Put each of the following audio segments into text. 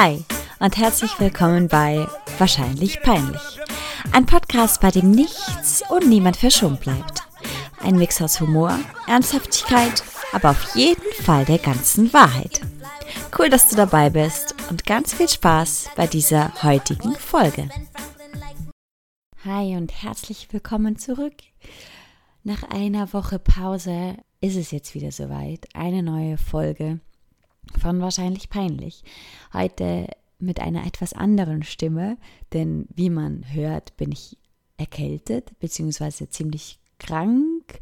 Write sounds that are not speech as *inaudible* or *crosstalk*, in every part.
Hi und herzlich willkommen bei Wahrscheinlich Peinlich. Ein Podcast, bei dem nichts und niemand verschont bleibt. Ein Mix aus Humor, Ernsthaftigkeit, aber auf jeden Fall der ganzen Wahrheit. Cool, dass du dabei bist und ganz viel Spaß bei dieser heutigen Folge. Hi und herzlich willkommen zurück. Nach einer Woche Pause ist es jetzt wieder soweit. Eine neue Folge von Wahrscheinlich Peinlich. Heute mit einer etwas anderen Stimme, denn wie man hört, bin ich erkältet bzw. ziemlich krank.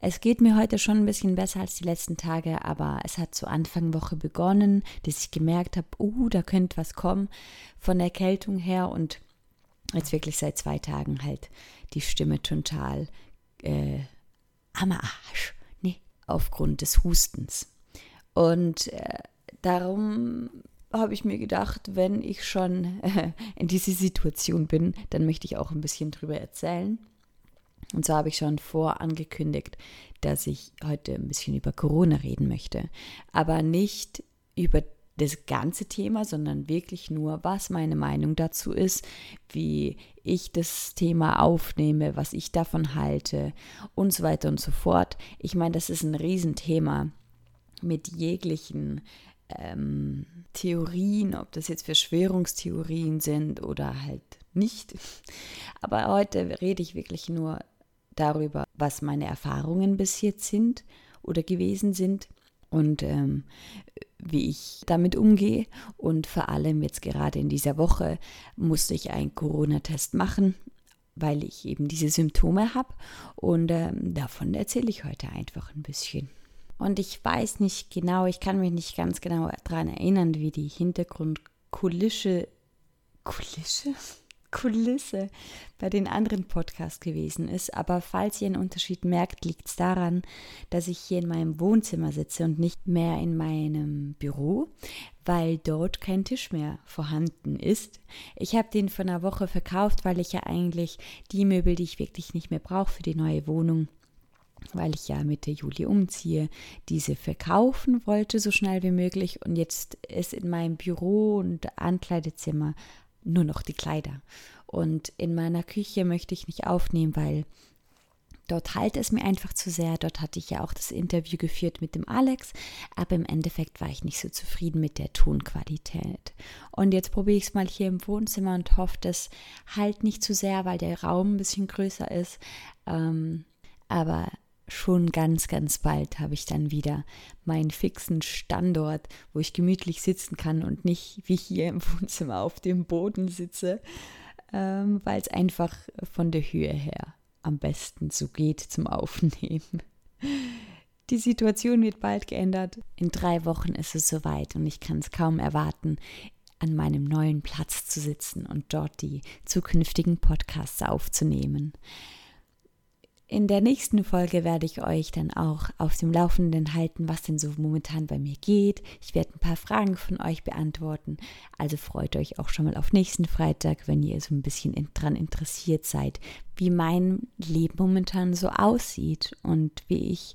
Es geht mir heute schon ein bisschen besser als die letzten Tage, aber es hat zu Anfang Woche begonnen, dass ich gemerkt habe, uh, da könnte was kommen von der Erkältung her und jetzt wirklich seit zwei Tagen halt die Stimme total äh, am Arsch, ne, aufgrund des Hustens. Und äh, darum habe ich mir gedacht, wenn ich schon äh, in dieser Situation bin, dann möchte ich auch ein bisschen drüber erzählen. Und so habe ich schon vorangekündigt, dass ich heute ein bisschen über Corona reden möchte. Aber nicht über das ganze Thema, sondern wirklich nur, was meine Meinung dazu ist, wie ich das Thema aufnehme, was ich davon halte und so weiter und so fort. Ich meine, das ist ein Riesenthema mit jeglichen ähm, Theorien, ob das jetzt Verschwörungstheorien sind oder halt nicht. Aber heute rede ich wirklich nur darüber, was meine Erfahrungen bis jetzt sind oder gewesen sind und ähm, wie ich damit umgehe. Und vor allem jetzt gerade in dieser Woche musste ich einen Corona-Test machen, weil ich eben diese Symptome habe. Und ähm, davon erzähle ich heute einfach ein bisschen. Und ich weiß nicht genau, ich kann mich nicht ganz genau daran erinnern, wie die Hintergrundkulisse, Kulisse? Kulisse bei den anderen Podcasts gewesen ist. Aber falls ihr einen Unterschied merkt, liegt es daran, dass ich hier in meinem Wohnzimmer sitze und nicht mehr in meinem Büro, weil dort kein Tisch mehr vorhanden ist. Ich habe den vor einer Woche verkauft, weil ich ja eigentlich die Möbel, die ich wirklich nicht mehr brauche für die neue Wohnung, weil ich ja Mitte Juli umziehe, diese verkaufen wollte so schnell wie möglich und jetzt ist in meinem Büro und Ankleidezimmer nur noch die Kleider. Und in meiner Küche möchte ich nicht aufnehmen, weil dort halt es mir einfach zu sehr. Dort hatte ich ja auch das Interview geführt mit dem Alex, aber im Endeffekt war ich nicht so zufrieden mit der Tonqualität. Und jetzt probiere ich es mal hier im Wohnzimmer und hoffe, das halt nicht zu sehr, weil der Raum ein bisschen größer ist. Ähm, aber schon ganz, ganz bald habe ich dann wieder meinen fixen Standort, wo ich gemütlich sitzen kann und nicht wie hier im *laughs* Wohnzimmer auf dem Boden sitze, ähm, weil es einfach von der Höhe her am besten so geht zum Aufnehmen. Die Situation wird bald geändert. In drei Wochen ist es soweit und ich kann es kaum erwarten, an meinem neuen Platz zu sitzen und dort die zukünftigen Podcasts aufzunehmen. In der nächsten Folge werde ich euch dann auch auf dem Laufenden halten, was denn so momentan bei mir geht. Ich werde ein paar Fragen von euch beantworten. Also freut euch auch schon mal auf nächsten Freitag, wenn ihr so ein bisschen dran interessiert seid, wie mein Leben momentan so aussieht und wie ich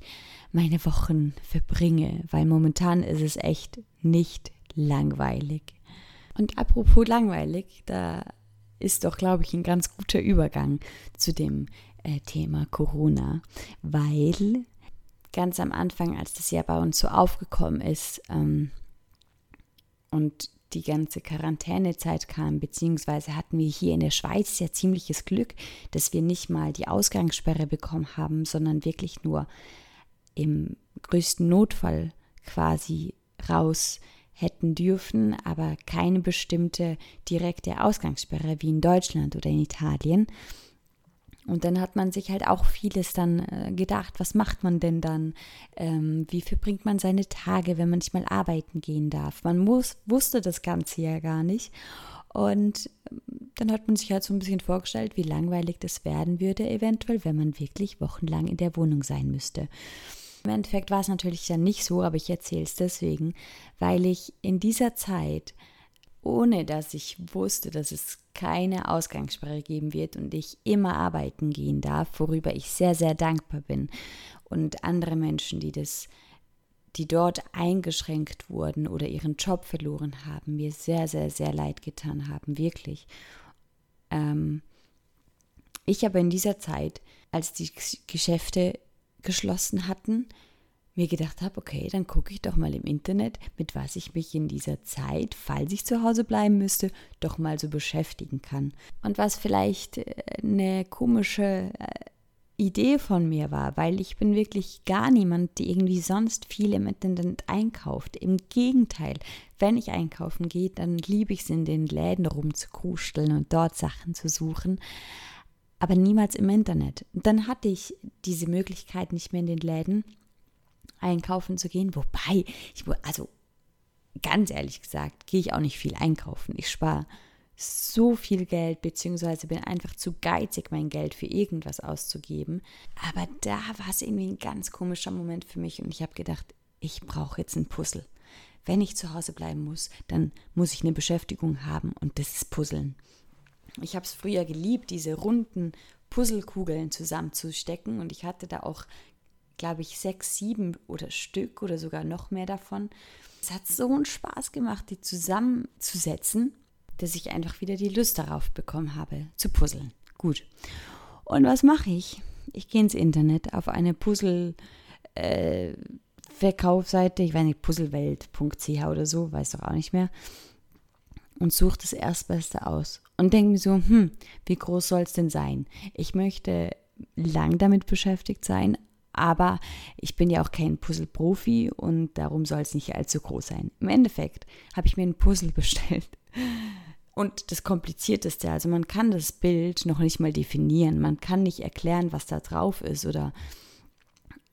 meine Wochen verbringe, weil momentan ist es echt nicht langweilig. Und apropos langweilig, da ist doch, glaube ich, ein ganz guter Übergang zu dem äh, Thema Corona, weil ganz am Anfang, als das ja bei uns so aufgekommen ist ähm, und die ganze Quarantänezeit kam, beziehungsweise hatten wir hier in der Schweiz ja ziemliches Glück, dass wir nicht mal die Ausgangssperre bekommen haben, sondern wirklich nur im größten Notfall quasi raus hätten dürfen, aber keine bestimmte direkte Ausgangssperre wie in Deutschland oder in Italien. Und dann hat man sich halt auch vieles dann äh, gedacht, was macht man denn dann? Ähm, wie verbringt man seine Tage, wenn man nicht mal arbeiten gehen darf? Man muss, wusste das Ganze ja gar nicht. Und ähm, dann hat man sich halt so ein bisschen vorgestellt, wie langweilig das werden würde, eventuell, wenn man wirklich wochenlang in der Wohnung sein müsste. Im Endeffekt war es natürlich dann nicht so, aber ich erzähle es deswegen, weil ich in dieser Zeit ohne dass ich wusste, dass es keine Ausgangssperre geben wird und ich immer arbeiten gehen darf, worüber ich sehr, sehr dankbar bin. Und andere Menschen, die das die dort eingeschränkt wurden oder ihren Job verloren haben, mir sehr, sehr, sehr leid getan haben, wirklich. Ähm, ich habe in dieser Zeit, als die Geschäfte geschlossen hatten, mir gedacht habe, okay, dann gucke ich doch mal im Internet, mit was ich mich in dieser Zeit, falls ich zu Hause bleiben müsste, doch mal so beschäftigen kann. Und was vielleicht äh, eine komische äh, Idee von mir war, weil ich bin wirklich gar niemand, die irgendwie sonst viel im Internet einkauft. Im Gegenteil, wenn ich einkaufen gehe, dann liebe ich es in den Läden rumzukruscheln und dort Sachen zu suchen, aber niemals im Internet. dann hatte ich diese Möglichkeit nicht mehr in den Läden einkaufen zu gehen, wobei ich also ganz ehrlich gesagt, gehe ich auch nicht viel einkaufen. Ich spare so viel Geld, beziehungsweise bin einfach zu geizig, mein Geld für irgendwas auszugeben. Aber da war es irgendwie ein ganz komischer Moment für mich und ich habe gedacht, ich brauche jetzt ein Puzzle. Wenn ich zu Hause bleiben muss, dann muss ich eine Beschäftigung haben und das ist Puzzeln. Ich habe es früher geliebt, diese runden Puzzlekugeln zusammenzustecken und ich hatte da auch, glaube ich, sechs, sieben oder Stück oder sogar noch mehr davon. Es hat so einen Spaß gemacht, die zusammenzusetzen dass ich einfach wieder die Lust darauf bekommen habe, zu puzzeln. Gut. Und was mache ich? Ich gehe ins Internet auf eine Puzzle-Verkaufsseite, äh, ich weiß nicht, puzzlewelt.ch oder so, weiß doch auch nicht mehr, und suche das Erstbeste aus und denke mir so, hm, wie groß soll es denn sein? Ich möchte lang damit beschäftigt sein, aber ich bin ja auch kein Puzzle-Profi und darum soll es nicht allzu groß sein. Im Endeffekt habe ich mir ein Puzzle *laughs* bestellt und das Komplizierteste, also man kann das Bild noch nicht mal definieren, man kann nicht erklären, was da drauf ist oder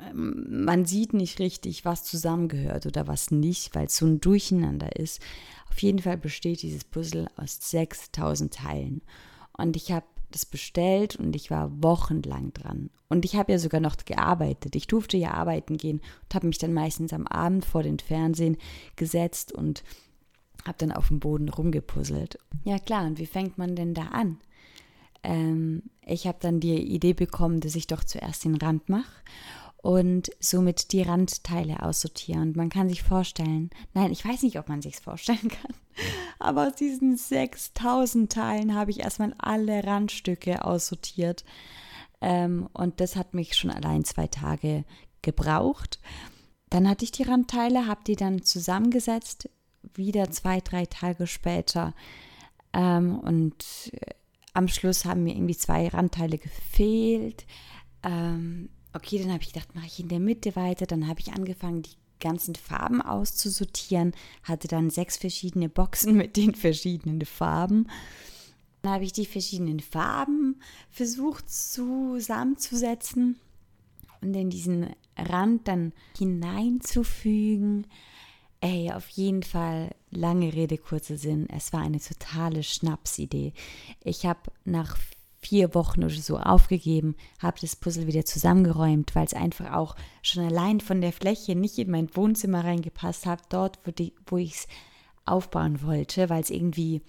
ähm, man sieht nicht richtig, was zusammengehört oder was nicht, weil es so ein Durcheinander ist. Auf jeden Fall besteht dieses Puzzle aus 6000 Teilen. Und ich habe das bestellt und ich war wochenlang dran. Und ich habe ja sogar noch gearbeitet. Ich durfte ja arbeiten gehen und habe mich dann meistens am Abend vor den Fernsehen gesetzt und habe dann auf dem Boden rumgepuzzelt. Ja klar, und wie fängt man denn da an? Ähm, ich habe dann die Idee bekommen, dass ich doch zuerst den Rand mache und somit die Randteile aussortiere. Und man kann sich vorstellen, nein, ich weiß nicht, ob man sich vorstellen *laughs* kann, aber aus diesen 6000 Teilen habe ich erstmal alle Randstücke aussortiert. Ähm, und das hat mich schon allein zwei Tage gebraucht. Dann hatte ich die Randteile, habe die dann zusammengesetzt, wieder zwei, drei Tage später. Ähm, und äh, am Schluss haben mir irgendwie zwei Randteile gefehlt. Ähm, okay, dann habe ich gedacht, mache ich in der Mitte weiter. Dann habe ich angefangen, die ganzen Farben auszusortieren, hatte dann sechs verschiedene Boxen *laughs* mit den verschiedenen Farben. Dann habe ich die verschiedenen Farben versucht zusammenzusetzen und in diesen Rand dann hineinzufügen. Ey, auf jeden Fall, lange Rede, kurzer Sinn. Es war eine totale Schnapsidee. Ich habe nach vier Wochen oder so aufgegeben, habe das Puzzle wieder zusammengeräumt, weil es einfach auch schon allein von der Fläche nicht in mein Wohnzimmer reingepasst hat, dort, wo, wo ich es aufbauen wollte, weil es irgendwie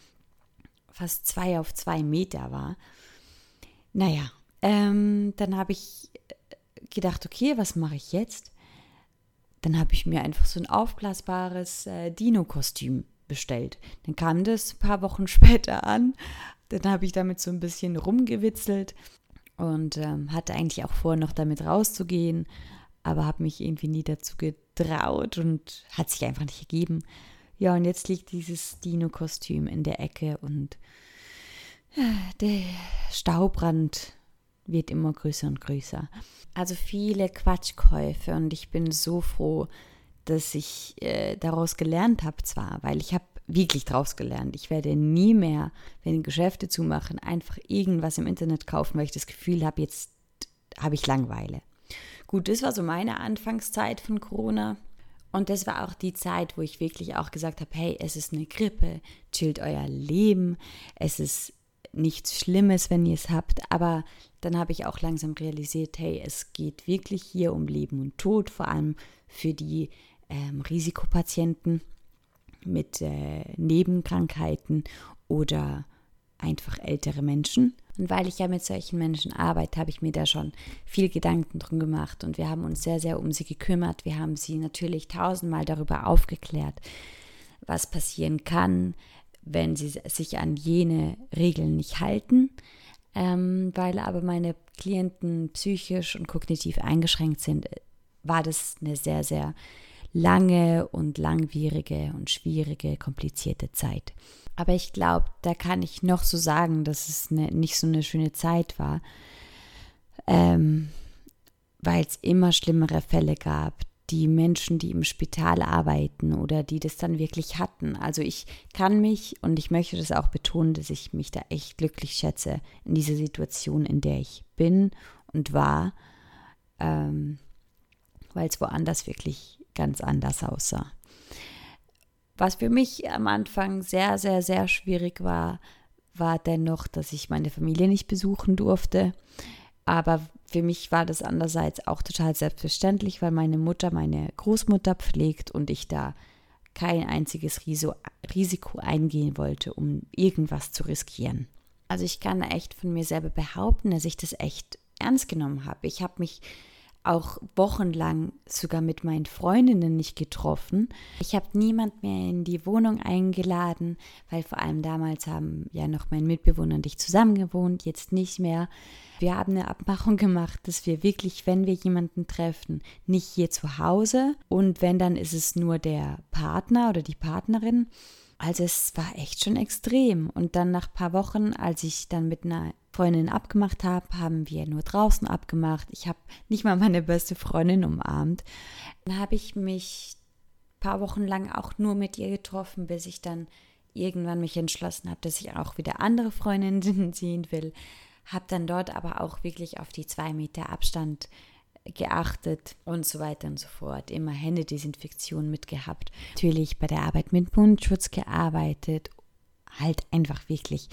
fast zwei auf zwei Meter war. Naja, ähm, dann habe ich gedacht, okay, was mache ich jetzt? Dann habe ich mir einfach so ein aufblasbares äh, Dino-Kostüm bestellt. Dann kam das ein paar Wochen *laughs* später an. Dann habe ich damit so ein bisschen rumgewitzelt und ähm, hatte eigentlich auch vor, noch damit rauszugehen, aber habe mich irgendwie nie dazu getraut und hat sich einfach nicht ergeben. Ja, und jetzt liegt dieses Dino-Kostüm in der Ecke und äh, der Staubrand wird immer größer und größer. Also viele Quatschkäufe und ich bin so froh, dass ich äh, daraus gelernt habe zwar, weil ich habe wirklich daraus gelernt. Ich werde nie mehr, wenn Geschäfte zumachen, einfach irgendwas im Internet kaufen, weil ich das Gefühl habe, jetzt habe ich Langeweile. Gut, das war so meine Anfangszeit von Corona. Und das war auch die Zeit, wo ich wirklich auch gesagt habe, hey, es ist eine Grippe, chillt euer Leben, es ist nichts Schlimmes, wenn ihr es habt, aber dann habe ich auch langsam realisiert, hey, es geht wirklich hier um Leben und Tod, vor allem für die ähm, Risikopatienten mit äh, Nebenkrankheiten oder einfach ältere Menschen. Und weil ich ja mit solchen Menschen arbeite, habe ich mir da schon viel Gedanken drum gemacht und wir haben uns sehr, sehr um sie gekümmert. Wir haben sie natürlich tausendmal darüber aufgeklärt, was passieren kann, wenn sie sich an jene Regeln nicht halten. Ähm, weil aber meine Klienten psychisch und kognitiv eingeschränkt sind, war das eine sehr, sehr lange und langwierige und schwierige, komplizierte Zeit. Aber ich glaube, da kann ich noch so sagen, dass es eine, nicht so eine schöne Zeit war, ähm, weil es immer schlimmere Fälle gab. Die Menschen, die im Spital arbeiten oder die das dann wirklich hatten. Also ich kann mich und ich möchte das auch betonen, dass ich mich da echt glücklich schätze in dieser Situation, in der ich bin und war, ähm, weil es woanders wirklich ganz anders aussah. Was für mich am Anfang sehr, sehr, sehr schwierig war, war dennoch, dass ich meine Familie nicht besuchen durfte. Aber für mich war das andererseits auch total selbstverständlich, weil meine Mutter meine Großmutter pflegt und ich da kein einziges Risiko eingehen wollte, um irgendwas zu riskieren. Also ich kann echt von mir selber behaupten, dass ich das echt ernst genommen habe. Ich habe mich auch wochenlang sogar mit meinen Freundinnen nicht getroffen. Ich habe niemand mehr in die Wohnung eingeladen, weil vor allem damals haben ja noch mein Mitbewohner und ich zusammen jetzt nicht mehr. Wir haben eine Abmachung *laughs* gemacht, dass wir wirklich, wenn wir jemanden treffen, nicht hier zu Hause und wenn, dann ist es nur der Partner oder die Partnerin. Also es war echt schon extrem. Und dann nach ein paar Wochen, als ich dann mit einer Freundin abgemacht habe, haben wir nur draußen abgemacht. Ich habe nicht mal meine beste Freundin umarmt. Dann habe ich mich ein paar Wochen lang auch nur mit ihr getroffen, bis ich dann irgendwann mich entschlossen habe, dass ich auch wieder andere Freundinnen *laughs* sehen will. Habe dann dort aber auch wirklich auf die zwei Meter Abstand geachtet und so weiter und so fort. Immer Händedesinfektion mitgehabt. Natürlich bei der Arbeit mit Mundschutz gearbeitet. Halt einfach wirklich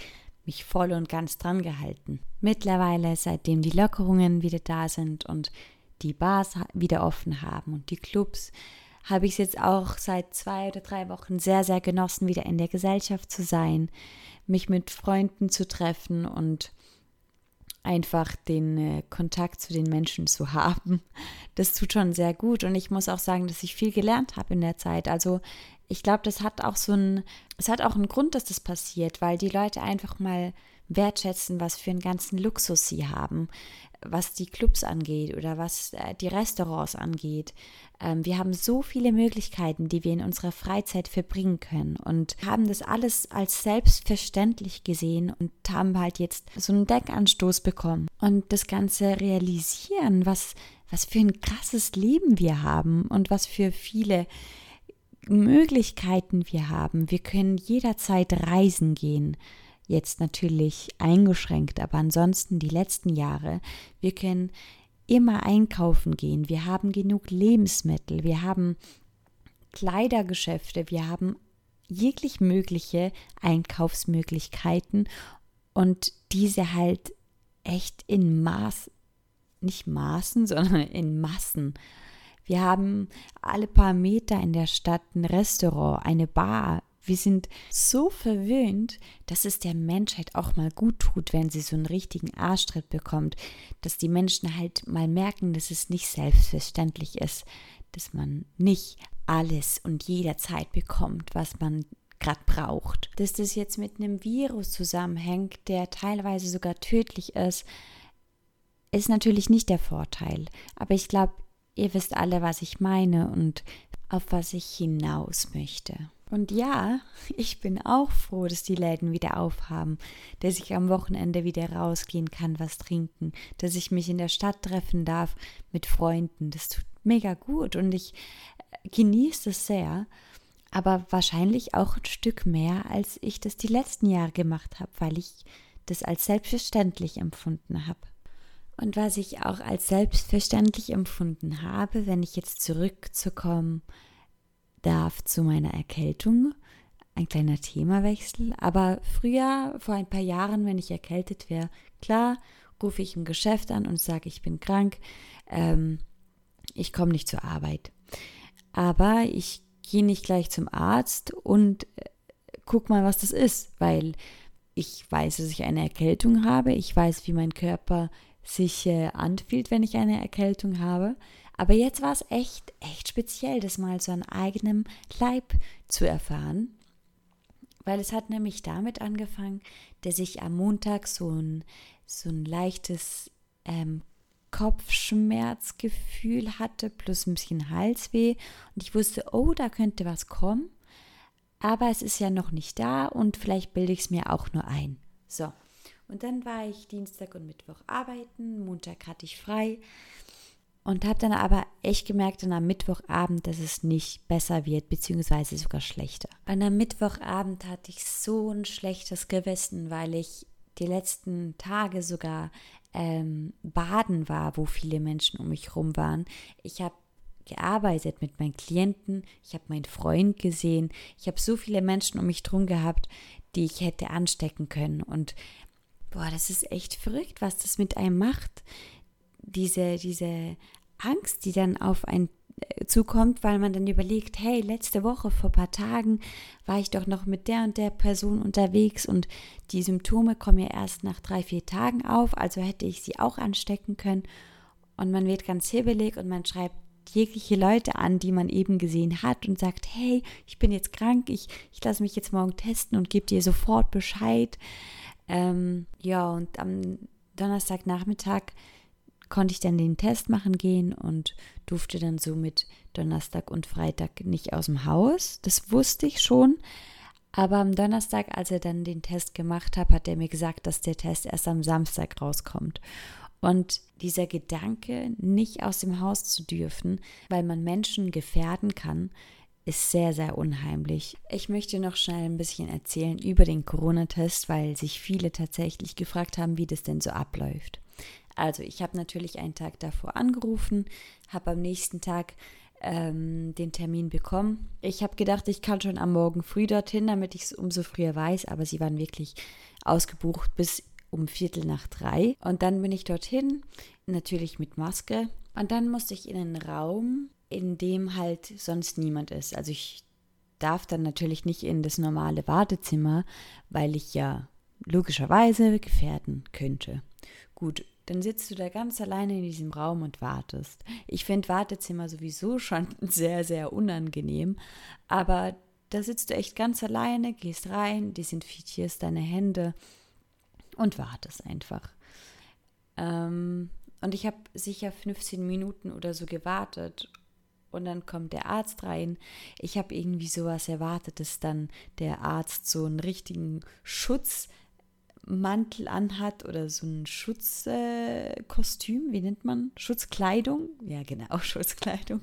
mich voll und ganz dran gehalten. Mittlerweile, seitdem die Lockerungen wieder da sind und die Bars wieder offen haben und die Clubs, habe ich es jetzt auch seit zwei oder drei Wochen sehr, sehr genossen, wieder in der Gesellschaft zu sein, mich mit Freunden zu treffen und einfach den äh, Kontakt zu den Menschen zu haben. *laughs* Das tut schon sehr gut und ich muss auch sagen, dass ich viel gelernt habe in der Zeit. Also ich glaube, das hat auch so ein, es hat auch einen Grund, dass das passiert, weil die Leute einfach mal wertschätzen, was für einen ganzen Luxus sie haben, was die Clubs angeht oder was äh, die Restaurants angeht. Ähm, wir haben so viele Möglichkeiten, die wir in unserer Freizeit verbringen können und haben das alles als selbstverständlich gesehen und haben halt jetzt so einen Denkanstoß bekommen und das Ganze realisieren, was, was für ein krasses Leben wir haben und was für viele Möglichkeiten wir haben. Wir können jederzeit reisen gehen. Jetzt natürlich eingeschränkt, aber ansonsten die letzten Jahre. Wir können immer einkaufen gehen. Wir haben genug Lebensmittel. Wir haben Kleidergeschäfte. Wir haben jeglich mögliche Einkaufsmöglichkeiten und diese halt echt in Maß, nicht Maßen, *laughs* sondern in Massen. Wir haben alle paar Meter in der Stadt ein Restaurant, eine Bar. Wir sind so verwöhnt, dass es der Menschheit auch mal gut tut, wenn sie so einen richtigen Arschtritt bekommt, dass die Menschen halt mal merken, dass es nicht selbstverständlich ist, dass man nicht alles und jederzeit bekommt, was man gerade braucht. Dass das jetzt mit einem Virus zusammenhängt, der teilweise sogar tödlich ist, ist natürlich nicht der Vorteil. Aber ich glaube, Ihr wisst alle, was ich meine und auf was ich hinaus möchte. Und ja, *laughs* ich bin auch froh, dass die Läden wieder aufhaben, dass ich am Wochenende wieder rausgehen kann, was trinken, dass ich mich in der Stadt treffen darf mit Freunden. Das tut mega gut und ich äh, genieße es sehr, aber wahrscheinlich auch ein Stück mehr, als ich das die letzten Jahre gemacht habe, weil ich das als selbstverständlich empfunden habe. Und was ich auch als selbstverständlich empfunden habe, wenn ich jetzt zurückzukommen darf zu meiner Erkältung, ein kleiner Themawechsel, aber früher, vor ein paar Jahren, wenn ich erkältet wäre, klar, rufe ich im Geschäft an und sage, ich bin krank, ähm, ich komme nicht zur Arbeit. Aber ich gehe nicht gleich zum Arzt und äh, guck mal, was das ist, weil ich weiß, dass ich eine Erkältung habe. Ich weiß, wie mein Körper sich äh, anfühlt, wenn ich eine Erkältung habe. Aber jetzt war es echt, echt speziell, das mal so an eigenem Leib zu erfahren. Weil es hat nämlich damit angefangen, dass ich am Montag so ein, so ein leichtes ähm, Kopfschmerzgefühl hatte, plus ein bisschen Halsweh. Und ich wusste, oh, da könnte was kommen. Aber es ist ja noch nicht da und vielleicht bilde ich es mir auch nur ein. So. Und dann war ich Dienstag und Mittwoch arbeiten, Montag hatte ich frei und habe dann aber echt gemerkt dann am Mittwochabend, dass es nicht besser wird, beziehungsweise sogar schlechter. Und am Mittwochabend hatte ich so ein schlechtes Gewissen, weil ich die letzten Tage sogar ähm, baden war, wo viele Menschen um mich herum waren. Ich habe gearbeitet mit meinen Klienten, ich habe meinen Freund gesehen, ich habe so viele Menschen um mich drum gehabt, die ich hätte anstecken können. Und boah, das ist echt verrückt, was das mit einem macht. Diese, diese Angst, die dann auf einen äh, zukommt, weil man dann überlegt, hey, letzte Woche vor ein paar Tagen war ich doch noch mit der und der Person unterwegs und die Symptome kommen ja erst nach drei, vier Tagen auf, also hätte ich sie auch anstecken können. Und man wird ganz hibbelig und man schreibt jegliche Leute an, die man eben gesehen hat und sagt, hey, ich bin jetzt krank, ich, ich lasse mich jetzt morgen testen und gebe dir sofort Bescheid. Ähm, ja, und am Donnerstagnachmittag konnte ich dann den Test machen gehen und durfte dann somit Donnerstag und Freitag nicht aus dem Haus. Das wusste ich schon. Aber am Donnerstag, als er dann den Test gemacht hat, hat er mir gesagt, dass der Test erst am Samstag rauskommt. Und dieser Gedanke, nicht aus dem Haus zu dürfen, weil man Menschen gefährden kann, ist sehr, sehr unheimlich. Ich möchte noch schnell ein bisschen erzählen über den Corona-Test, weil sich viele tatsächlich gefragt haben, wie das denn so abläuft. Also ich habe natürlich einen Tag davor angerufen, habe am nächsten Tag ähm, den Termin bekommen. Ich habe gedacht, ich kann schon am Morgen früh dorthin, damit ich es umso früher weiß, aber sie waren wirklich ausgebucht bis um Viertel nach drei. Und dann bin ich dorthin, natürlich mit Maske. Und dann musste ich in einen Raum, in dem halt sonst niemand ist. Also ich darf dann natürlich nicht in das normale Wartezimmer, weil ich ja logischerweise gefährden könnte. Gut, dann sitzt du da ganz alleine in diesem Raum und wartest. Ich finde Wartezimmer sowieso *laughs* schon sehr, sehr unangenehm, aber da sitzt du echt ganz alleine, gehst rein, desinfizierst deine Hände und wartest einfach. Ähm, und ich habe sicher 15 Minuten oder so gewartet und dann kommt der Arzt rein. Ich habe irgendwie sowas erwartet, dass dann der Arzt so einen richtigen Schutzmantel anhat oder so ein Schutzkostüm, äh, wie nennt man? Schutzkleidung? Ja, genau, *laughs* Schutzkleidung.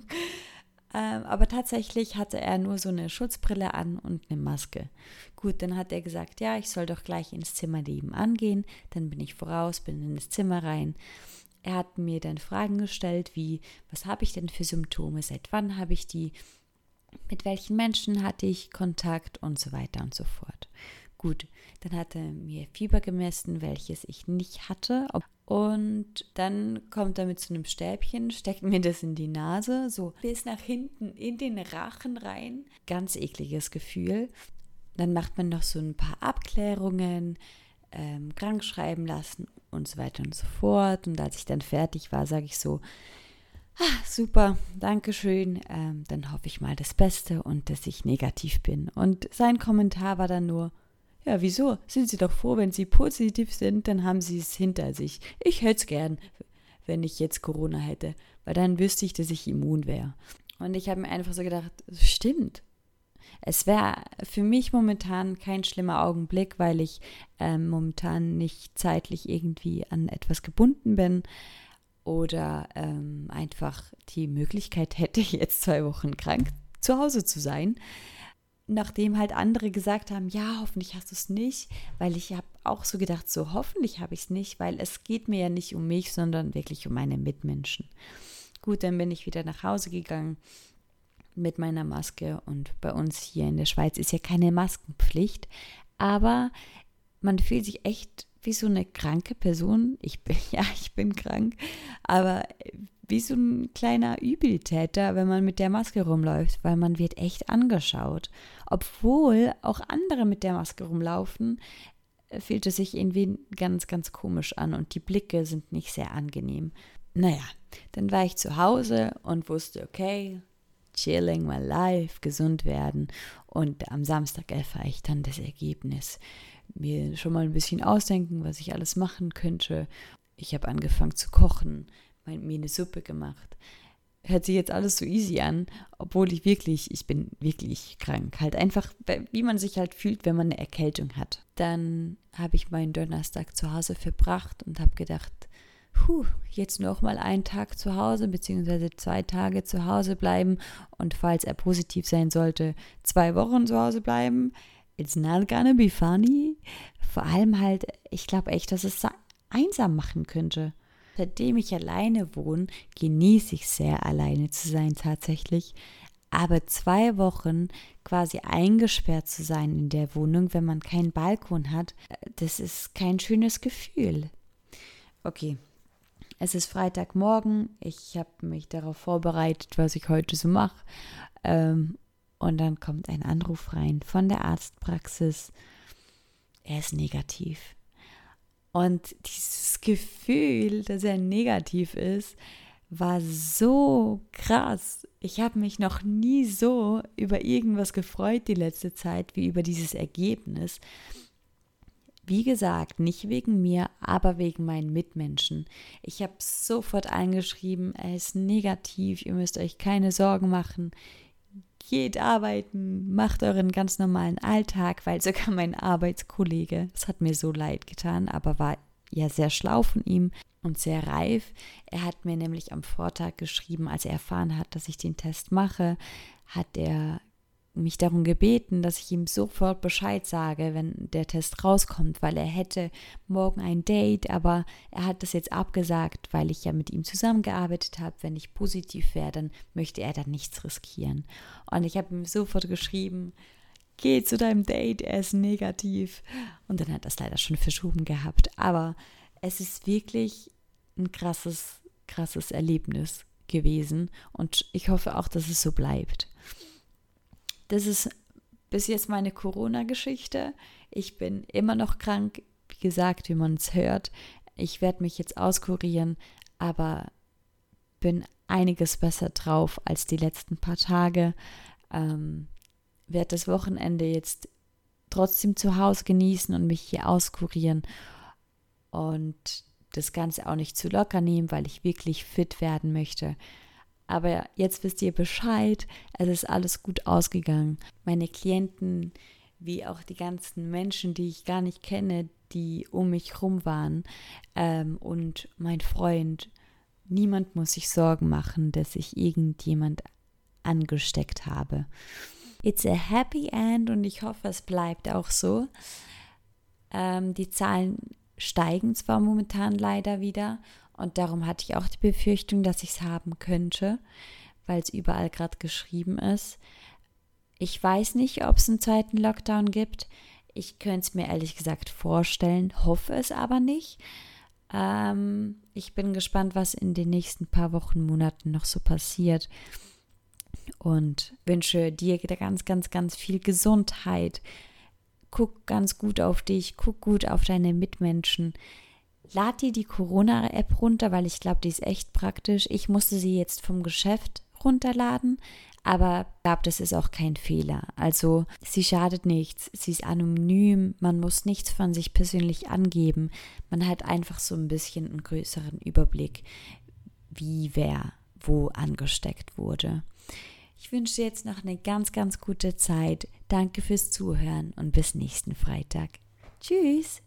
Ähm, aber tatsächlich hatte er nur so eine Schutzbrille an und eine Maske. Gut, dann hat er gesagt, ja, ich soll doch gleich ins Zimmer nebenan gehen. Dann bin ich voraus, bin in das Zimmer rein. Er hat mir dann Fragen gestellt, wie, was habe ich denn für Symptome, seit wann habe ich die, mit welchen Menschen hatte ich Kontakt und so weiter und so fort. Gut, dann hat er mir Fieber gemessen, welches ich nicht hatte. Und dann kommt er mit so einem Stäbchen, steckt mir das in die Nase, so bis nach hinten in den Rachen rein. Ganz ekliges Gefühl. Dann macht man noch so ein paar Abklärungen, ähm, krank schreiben lassen und so weiter und so fort. Und als ich dann fertig war, sage ich so, ah, super, danke schön. Ähm, dann hoffe ich mal das Beste und dass ich negativ bin. Und sein Kommentar war dann nur, ja, wieso? Sind Sie doch froh, wenn Sie positiv sind, dann haben Sie es hinter sich. Ich hätte es gern, wenn ich jetzt Corona hätte, weil dann wüsste ich, dass ich immun wäre. Und ich habe mir einfach so gedacht, stimmt. Es wäre für mich momentan kein schlimmer Augenblick, weil ich äh, momentan nicht zeitlich irgendwie an etwas gebunden bin oder ähm, einfach die Möglichkeit hätte, *laughs* jetzt zwei Wochen krank zu Hause zu sein nachdem halt andere gesagt haben, ja, hoffentlich hast du es nicht, weil ich habe auch so gedacht, so hoffentlich habe ich es nicht, weil es geht mir ja nicht um mich, sondern wirklich um meine Mitmenschen. Gut, dann bin ich wieder nach Hause gegangen mit meiner Maske und bei uns hier in der Schweiz ist ja keine Maskenpflicht, aber man fühlt sich echt wie so eine kranke Person. Ich bin, *laughs* ja, ich bin krank, aber wie so ein kleiner Übeltäter, wenn man mit der Maske rumläuft, weil man wird echt angeschaut. Obwohl auch andere mit der Maske rumlaufen, fühlt es sich irgendwie ganz, ganz komisch an und die Blicke sind nicht sehr angenehm. Naja, dann war ich zu Hause und wusste, okay, chilling my life, gesund werden. Und am Samstag erfahre ich dann das Ergebnis. Mir schon mal ein bisschen ausdenken, was ich alles machen könnte. Ich habe angefangen zu kochen, mir eine Suppe gemacht. Hört sich jetzt alles so easy an, obwohl ich wirklich, ich bin wirklich krank. Halt einfach, wie man sich halt fühlt, wenn man eine Erkältung hat. Dann habe ich meinen Donnerstag zu Hause verbracht und habe gedacht, puh, jetzt noch mal einen Tag zu Hause, beziehungsweise zwei Tage zu Hause bleiben und falls er positiv sein sollte, zwei Wochen zu Hause bleiben. It's not gonna be funny. Vor allem halt, ich glaube echt, dass es einsam machen könnte. Seitdem ich alleine wohne, genieße ich sehr, alleine zu sein tatsächlich. Aber zwei Wochen quasi eingesperrt zu sein in der Wohnung, wenn man keinen Balkon hat, das ist kein schönes Gefühl. Okay, es ist Freitagmorgen. Ich habe mich darauf vorbereitet, was ich heute so mache. Ähm, und dann kommt ein Anruf rein von der Arztpraxis. Er ist negativ. Und dieses Gefühl, dass er negativ ist, war so krass. Ich habe mich noch nie so über irgendwas gefreut die letzte Zeit wie über dieses Ergebnis. Wie gesagt, nicht wegen mir, aber wegen meinen Mitmenschen. Ich habe sofort eingeschrieben, er ist negativ, ihr müsst euch keine Sorgen machen. Geht arbeiten, macht euren ganz normalen Alltag, weil sogar mein Arbeitskollege, es hat mir so leid getan, aber war ja sehr schlau von ihm und sehr reif. Er hat mir nämlich am Vortag geschrieben, als er erfahren hat, dass ich den Test mache, hat er mich darum gebeten, dass ich ihm sofort Bescheid sage, wenn der Test rauskommt, weil er hätte morgen ein Date, aber er hat das jetzt abgesagt, weil ich ja mit ihm zusammengearbeitet habe. Wenn ich positiv wäre, dann möchte er dann nichts riskieren. Und ich habe ihm sofort geschrieben, geh zu deinem Date, er ist negativ. Und dann hat das leider schon verschoben gehabt. Aber es ist wirklich ein krasses, krasses Erlebnis gewesen und ich hoffe auch, dass es so bleibt. Das ist bis jetzt meine Corona-Geschichte. Ich bin immer noch krank, wie gesagt, wie man es hört. Ich werde mich jetzt auskurieren, aber bin einiges besser drauf als die letzten paar Tage. Ähm, werde das Wochenende jetzt trotzdem zu Hause genießen und mich hier auskurieren und das Ganze auch nicht zu locker nehmen, weil ich wirklich fit werden möchte. Aber jetzt wisst ihr Bescheid, es ist alles gut ausgegangen. Meine Klienten, wie auch die ganzen Menschen, die ich gar nicht kenne, die um mich herum waren ähm, und mein Freund, niemand muss sich Sorgen machen, dass ich irgendjemand angesteckt habe. It's a happy end und ich hoffe, es bleibt auch so. Ähm, die Zahlen steigen zwar momentan leider wieder und darum hatte ich auch die Befürchtung, dass ich es haben könnte, weil es überall gerade geschrieben ist. Ich weiß nicht, ob es einen zweiten Lockdown gibt. Ich könnte es mir ehrlich gesagt vorstellen, hoffe es aber nicht. Ähm, ich bin gespannt, was in den nächsten paar Wochen, Monaten noch so passiert. Und wünsche dir ganz, ganz, ganz viel Gesundheit. Guck ganz gut auf dich, guck gut auf deine Mitmenschen lad dir die Corona-App runter, weil ich glaube, die ist echt praktisch. Ich musste sie jetzt vom Geschäft runterladen, aber glaube, das ist auch kein Fehler. Also sie schadet nichts, sie ist anonym, man muss nichts von sich persönlich angeben. Man hat einfach so ein bisschen einen größeren Überblick, wie wer wo angesteckt wurde. Ich wünsche dir jetzt noch eine ganz, ganz gute Zeit. Danke fürs Zuhören und bis nächsten Freitag. Tschüss!